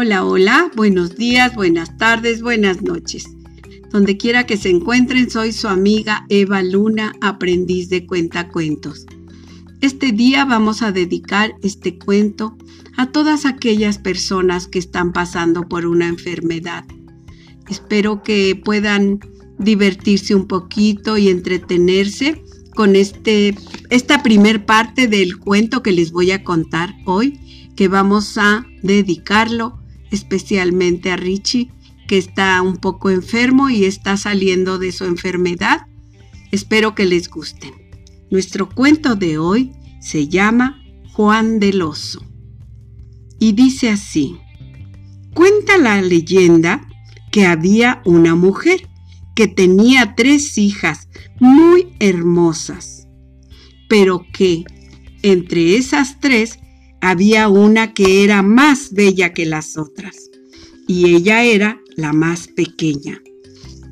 Hola, hola, buenos días, buenas tardes, buenas noches. Donde quiera que se encuentren, soy su amiga Eva Luna, aprendiz de cuentacuentos. Este día vamos a dedicar este cuento a todas aquellas personas que están pasando por una enfermedad. Espero que puedan divertirse un poquito y entretenerse con este, esta primer parte del cuento que les voy a contar hoy, que vamos a dedicarlo especialmente a Richie, que está un poco enfermo y está saliendo de su enfermedad. Espero que les gusten. Nuestro cuento de hoy se llama Juan del Oso y dice así. Cuenta la leyenda que había una mujer que tenía tres hijas muy hermosas, pero que entre esas tres había una que era más bella que las otras, y ella era la más pequeña.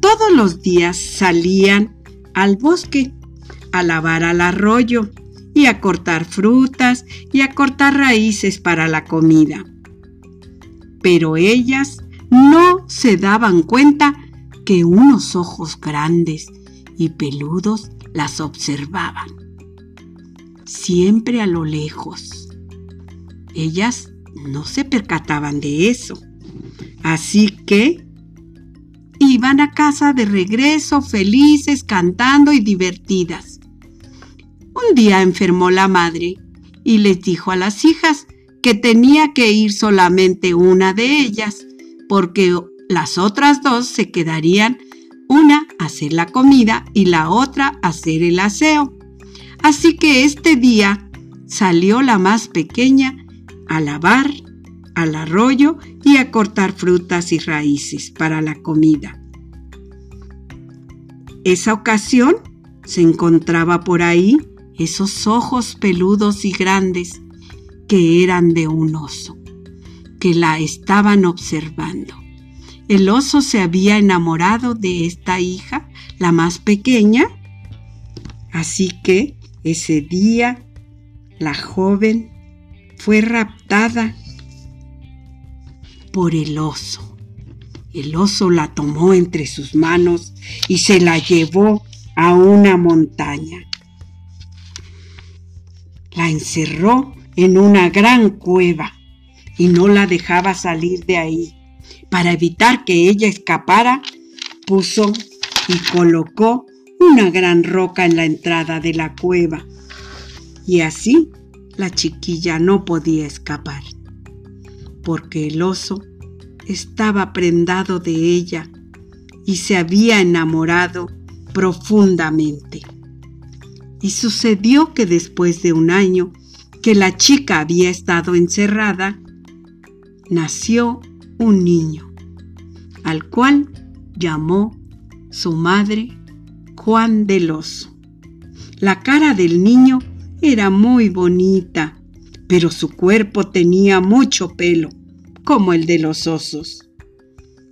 Todos los días salían al bosque a lavar al arroyo y a cortar frutas y a cortar raíces para la comida. Pero ellas no se daban cuenta que unos ojos grandes y peludos las observaban, siempre a lo lejos. Ellas no se percataban de eso, así que iban a casa de regreso felices, cantando y divertidas. Un día enfermó la madre y les dijo a las hijas que tenía que ir solamente una de ellas, porque las otras dos se quedarían una a hacer la comida y la otra a hacer el aseo. Así que este día salió la más pequeña a lavar, al arroyo y a cortar frutas y raíces para la comida. Esa ocasión se encontraba por ahí esos ojos peludos y grandes que eran de un oso, que la estaban observando. El oso se había enamorado de esta hija, la más pequeña, así que ese día la joven fue raptada por el oso. El oso la tomó entre sus manos y se la llevó a una montaña la encerró en una gran cueva y no la dejaba salir de ahí. Para evitar que ella escapara, puso y colocó una gran roca en la entrada de la cueva. Y así la chiquilla no podía escapar, porque el oso estaba prendado de ella y se había enamorado profundamente. Y sucedió que después de un año que la chica había estado encerrada, nació un niño, al cual llamó su madre Juan del Oso. La cara del niño era muy bonita, pero su cuerpo tenía mucho pelo, como el de los osos.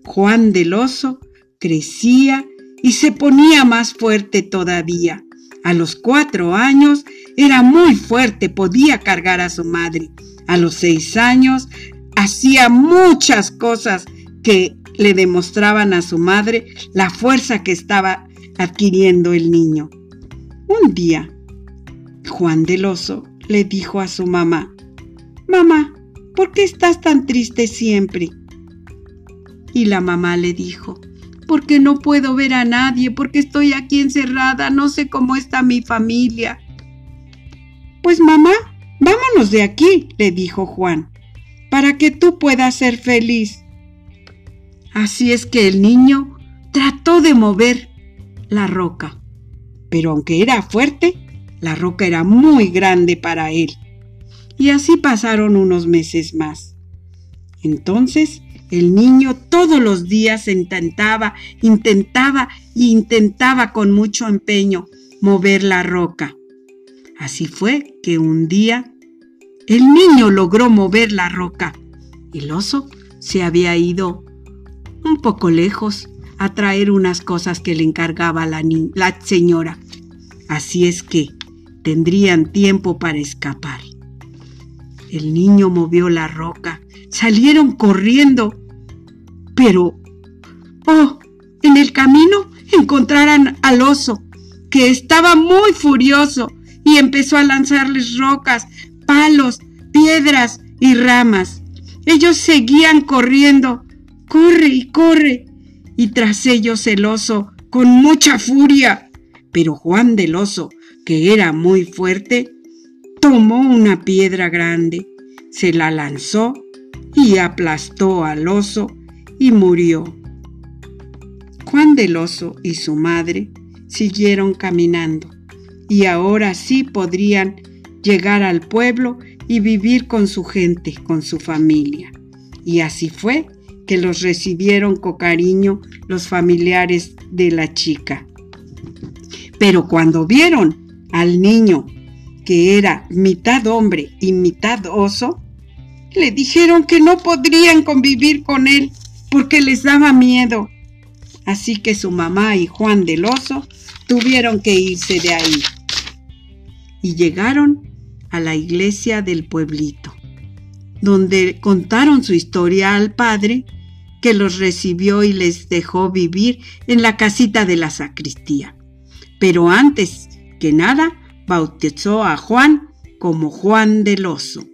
Juan del Oso crecía y se ponía más fuerte todavía a los cuatro años era muy fuerte, podía cargar a su madre. A los seis años hacía muchas cosas que le demostraban a su madre la fuerza que estaba adquiriendo el niño. Un día, Juan del Oso le dijo a su mamá, Mamá, ¿por qué estás tan triste siempre? Y la mamá le dijo, porque no puedo ver a nadie, porque estoy aquí encerrada, no sé cómo está mi familia. Pues mamá, vámonos de aquí, le dijo Juan, para que tú puedas ser feliz. Así es que el niño trató de mover la roca, pero aunque era fuerte, la roca era muy grande para él. Y así pasaron unos meses más. Entonces el niño todos los días intentaba, intentaba e intentaba con mucho empeño mover la roca. Así fue que un día el niño logró mover la roca. El oso se había ido un poco lejos a traer unas cosas que le encargaba la, la señora. Así es que tendrían tiempo para escapar. El niño movió la roca salieron corriendo. Pero, oh, en el camino encontraron al oso, que estaba muy furioso y empezó a lanzarles rocas, palos, piedras y ramas. Ellos seguían corriendo, corre y corre, y tras ellos el oso con mucha furia. Pero Juan del oso, que era muy fuerte, tomó una piedra grande, se la lanzó y aplastó al oso y murió. Juan del oso y su madre siguieron caminando y ahora sí podrían llegar al pueblo y vivir con su gente, con su familia. Y así fue que los recibieron con cariño los familiares de la chica. Pero cuando vieron al niño, que era mitad hombre y mitad oso, le dijeron que no podrían convivir con él porque les daba miedo. Así que su mamá y Juan del oso tuvieron que irse de ahí. Y llegaron a la iglesia del pueblito, donde contaron su historia al padre, que los recibió y les dejó vivir en la casita de la sacristía. Pero antes nada, bautizó a Juan como Juan del Oso,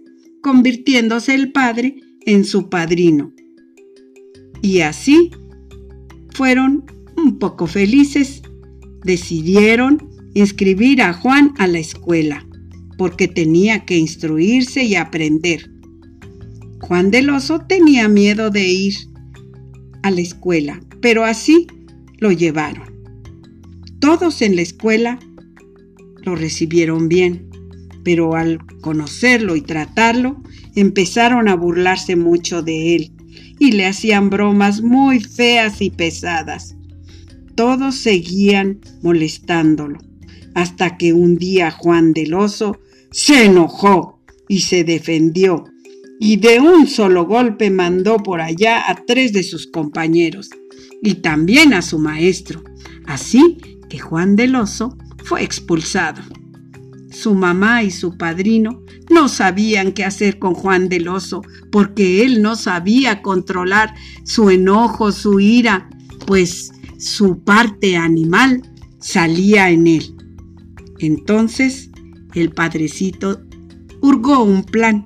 convirtiéndose el padre en su padrino. Y así fueron un poco felices. Decidieron inscribir a Juan a la escuela porque tenía que instruirse y aprender. Juan del Oso tenía miedo de ir a la escuela, pero así lo llevaron. Todos en la escuela lo recibieron bien, pero al conocerlo y tratarlo, empezaron a burlarse mucho de él y le hacían bromas muy feas y pesadas. Todos seguían molestándolo, hasta que un día Juan del Oso se enojó y se defendió, y de un solo golpe mandó por allá a tres de sus compañeros, y también a su maestro, así que Juan del Oso fue expulsado. Su mamá y su padrino no sabían qué hacer con Juan del Oso, porque él no sabía controlar su enojo, su ira, pues su parte animal salía en él. Entonces el padrecito hurgó un plan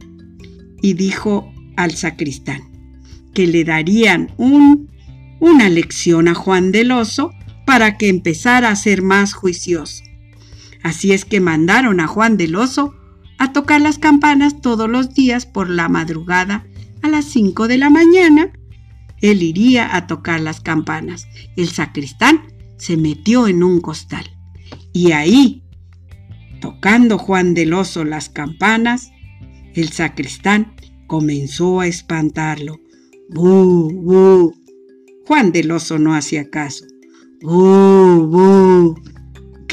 y dijo al sacristán que le darían un, una lección a Juan del Oso para que empezara a ser más juicioso. Así es que mandaron a Juan del Oso a tocar las campanas todos los días por la madrugada a las 5 de la mañana. Él iría a tocar las campanas. El sacristán se metió en un costal y ahí Tocando Juan del Oso las campanas, el sacristán comenzó a espantarlo. ¡Bu, bu! Juan del Oso no hacía caso. ¡Bu, bu!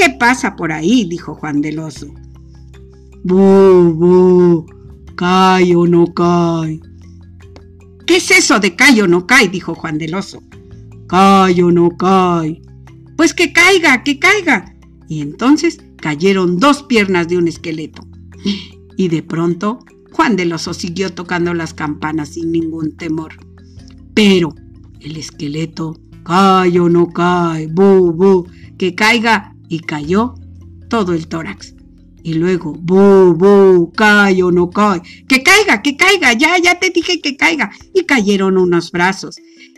¿Qué pasa por ahí? dijo Juan del Oso. ¡Bu, bu! ¿Cae o no cae? ¿Qué es eso de cae o no cae? dijo Juan del Oso. ¿Cae o no cae? Pues que caiga, que caiga. Y entonces cayeron dos piernas de un esqueleto. Y de pronto, Juan del Oso siguió tocando las campanas sin ningún temor. Pero el esqueleto, cae o no cae, bu, bu, que caiga, y cayó todo el tórax. Y luego, bu, bu, cae o no cae, que caiga, que caiga, ya, ya te dije que caiga. Y cayeron unos brazos.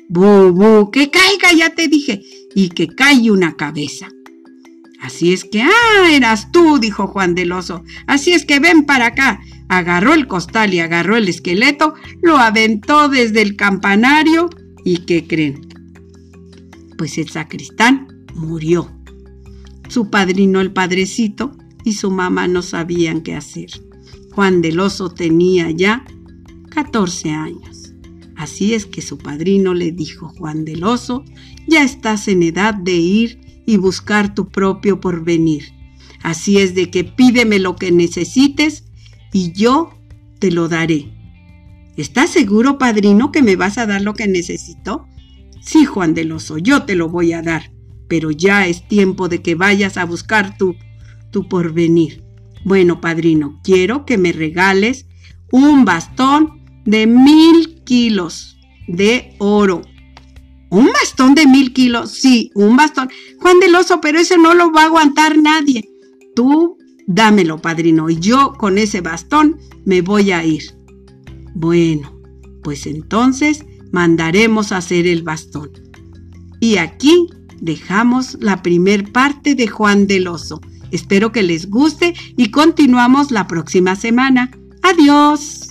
Bu, bu, que caiga, ya te dije. Y que cae una cabeza. Así es que, ah, eras tú, dijo Juan del Oso. Así es que ven para acá. Agarró el costal y agarró el esqueleto, lo aventó desde el campanario y ¿qué creen? Pues el sacristán murió. Su padrino, el padrecito, y su mamá no sabían qué hacer. Juan del Oso tenía ya 14 años. Así es que su padrino le dijo, Juan del Oso, ya estás en edad de ir y buscar tu propio porvenir. Así es de que pídeme lo que necesites y yo te lo daré. ¿Estás seguro, padrino, que me vas a dar lo que necesito? Sí, Juan del Oso, yo te lo voy a dar, pero ya es tiempo de que vayas a buscar tu, tu porvenir. Bueno, padrino, quiero que me regales un bastón de mil kilos de oro. ¿Un bastón de mil kilos? Sí, un bastón. Juan del Oso, pero ese no lo va a aguantar nadie. Tú dámelo, padrino, y yo con ese bastón me voy a ir. Bueno, pues entonces mandaremos a hacer el bastón. Y aquí dejamos la primer parte de Juan del Oso. Espero que les guste y continuamos la próxima semana. Adiós.